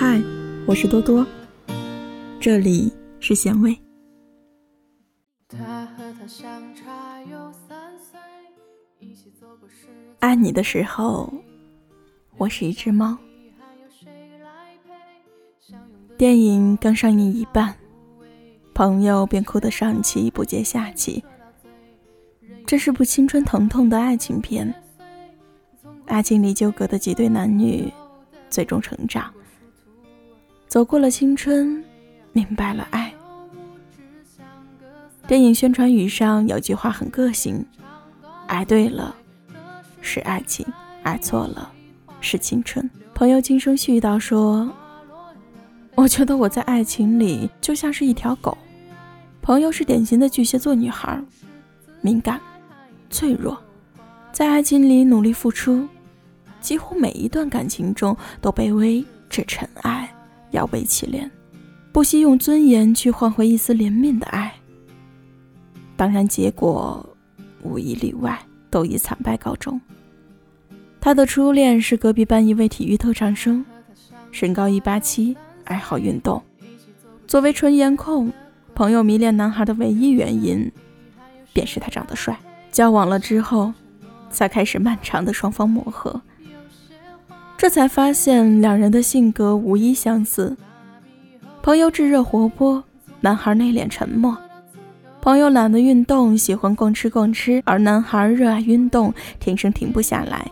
嗨，我是多多，这里是咸味。爱你的时候，我是一只猫。电影刚上映一半，朋友便哭得上气不接下气。这是部青春疼痛的爱情片，爱情里纠葛的几对男女，最终成长。走过了青春，明白了爱。电影宣传语上有句话很个性：爱对了是爱情，爱错了是青春。朋友轻声絮叨说：“我觉得我在爱情里就像是一条狗。”朋友是典型的巨蟹座女孩，敏感、脆弱，在爱情里努力付出，几乎每一段感情中都卑微至尘埃。要为其怜，不惜用尊严去换回一丝怜悯的爱。当然，结果无一例外都以惨败告终。他的初恋是隔壁班一位体育特长生，身高一八七，爱好运动。作为纯颜控，朋友迷恋男孩的唯一原因，便是他长得帅。交往了之后，才开始漫长的双方磨合。这才发现两人的性格无一相似。朋友炙热活泼，男孩内敛沉默。朋友懒得运动，喜欢逛吃逛吃，而男孩热爱运动，天生停不下来。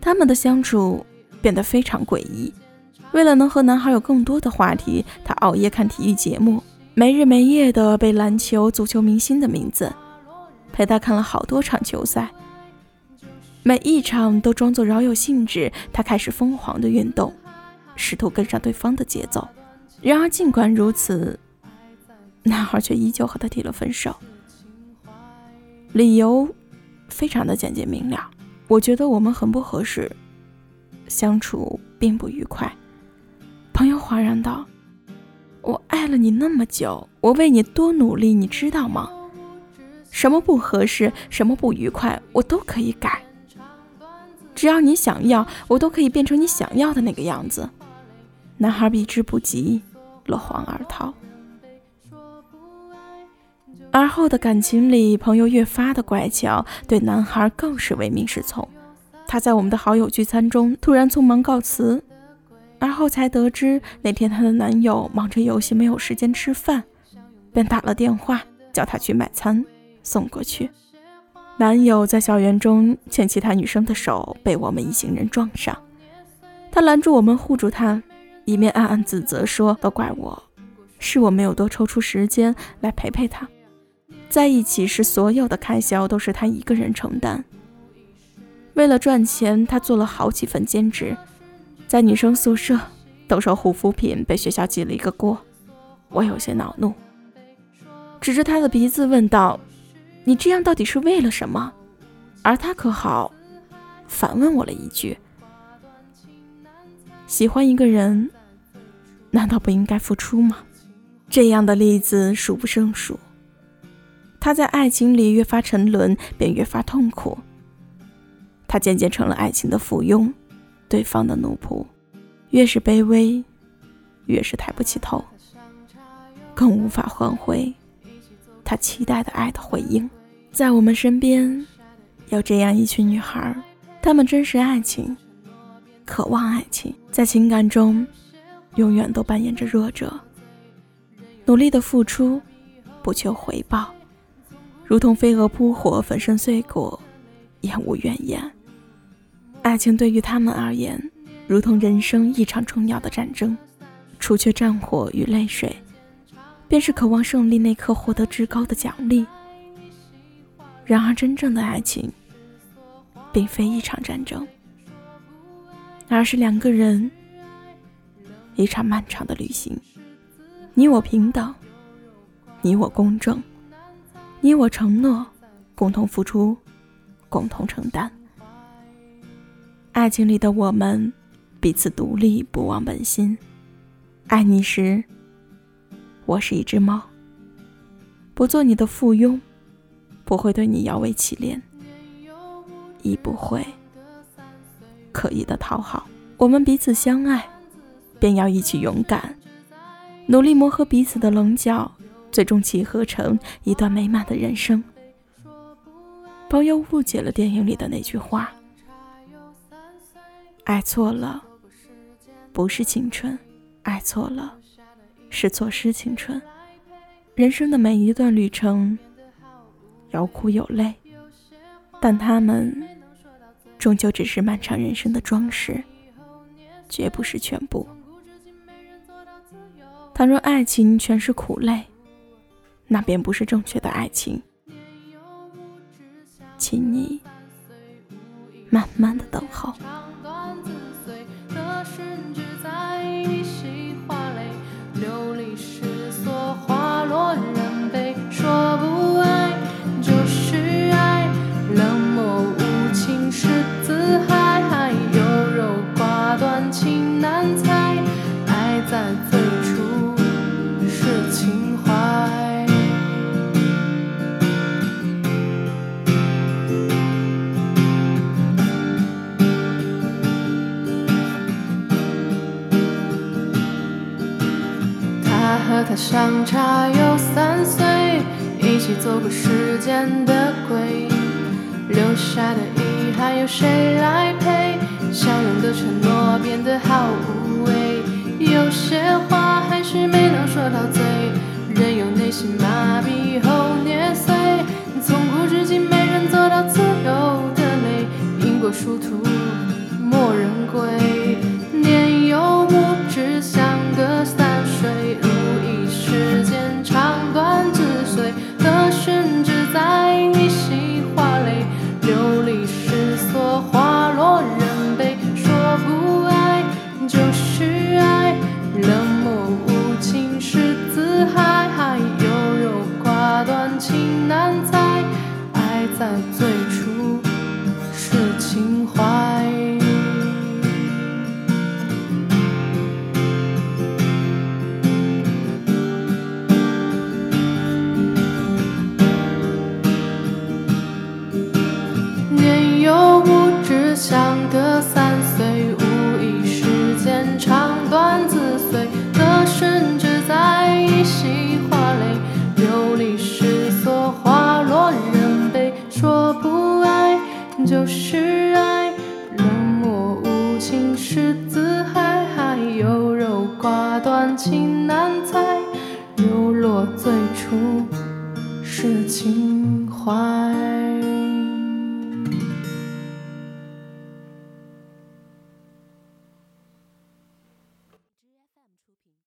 他们的相处变得非常诡异。为了能和男孩有更多的话题，他熬夜看体育节目，没日没夜的背篮球、足球明星的名字，陪他看了好多场球赛。每一场都装作饶有兴致，他开始疯狂的运动，试图跟上对方的节奏。然而，尽管如此，男孩却依旧和他提了分手。理由非常的简洁明了，我觉得我们很不合适，相处并不愉快。朋友哗然道：“我爱了你那么久，我为你多努力，你知道吗？什么不合适，什么不愉快，我都可以改。”只要你想要，我都可以变成你想要的那个样子。男孩避之不及，落荒而逃。而后的感情里，朋友越发的乖巧，对男孩更是唯命是从。他在我们的好友聚餐中突然匆忙告辞，而后才得知那天她的男友忙着游戏，没有时间吃饭，便打了电话叫他去买餐送过去。男友在校园中牵其他女生的手，被我们一行人撞上。他拦住我们，护住他，一面暗暗自责说：“都怪我，是我没有多抽出时间来陪陪他。在一起时，所有的开销都是他一个人承担。为了赚钱，他做了好几份兼职，在女生宿舍兜售护肤品，被学校记了一个过。我有些恼怒，指着他的鼻子问道。”你这样到底是为了什么？而他可好，反问我了一句：“喜欢一个人，难道不应该付出吗？”这样的例子数不胜数。他在爱情里越发沉沦，便越发痛苦。他渐渐成了爱情的附庸，对方的奴仆。越是卑微，越是抬不起头，更无法换回他期待的爱的回应。在我们身边，有这样一群女孩，她们珍视爱情，渴望爱情，在情感中，永远都扮演着弱者，努力的付出，不求回报，如同飞蛾扑火，粉身碎骨，也无怨言。爱情对于他们而言，如同人生一场重要的战争，除却战火与泪水，便是渴望胜利那刻获得至高的奖励。然而，真正的爱情，并非一场战争，而是两个人一场漫长的旅行。你我平等，你我公正，你我承诺，共同付出，共同承担。爱情里的我们，彼此独立，不忘本心。爱你时，我是一只猫，不做你的附庸。不会对你摇尾乞怜，亦不会刻意的讨好。我们彼此相爱，便要一起勇敢，努力磨合彼此的棱角，最终契合成一段美满的人生。朋友误解了电影里的那句话：“爱错了，不是青春；爱错了，是错失青春。”人生的每一段旅程，有苦有泪，但他们终究只是漫长人生的装饰，绝不是全部。倘若爱情全是苦累，那便不是正确的爱情。请你慢慢的等候。最初是情怀。他和她相差有三岁，一起走过时间的鬼，留下的遗憾由谁来陪？相拥的承诺变得好无难猜，流落最初是情怀。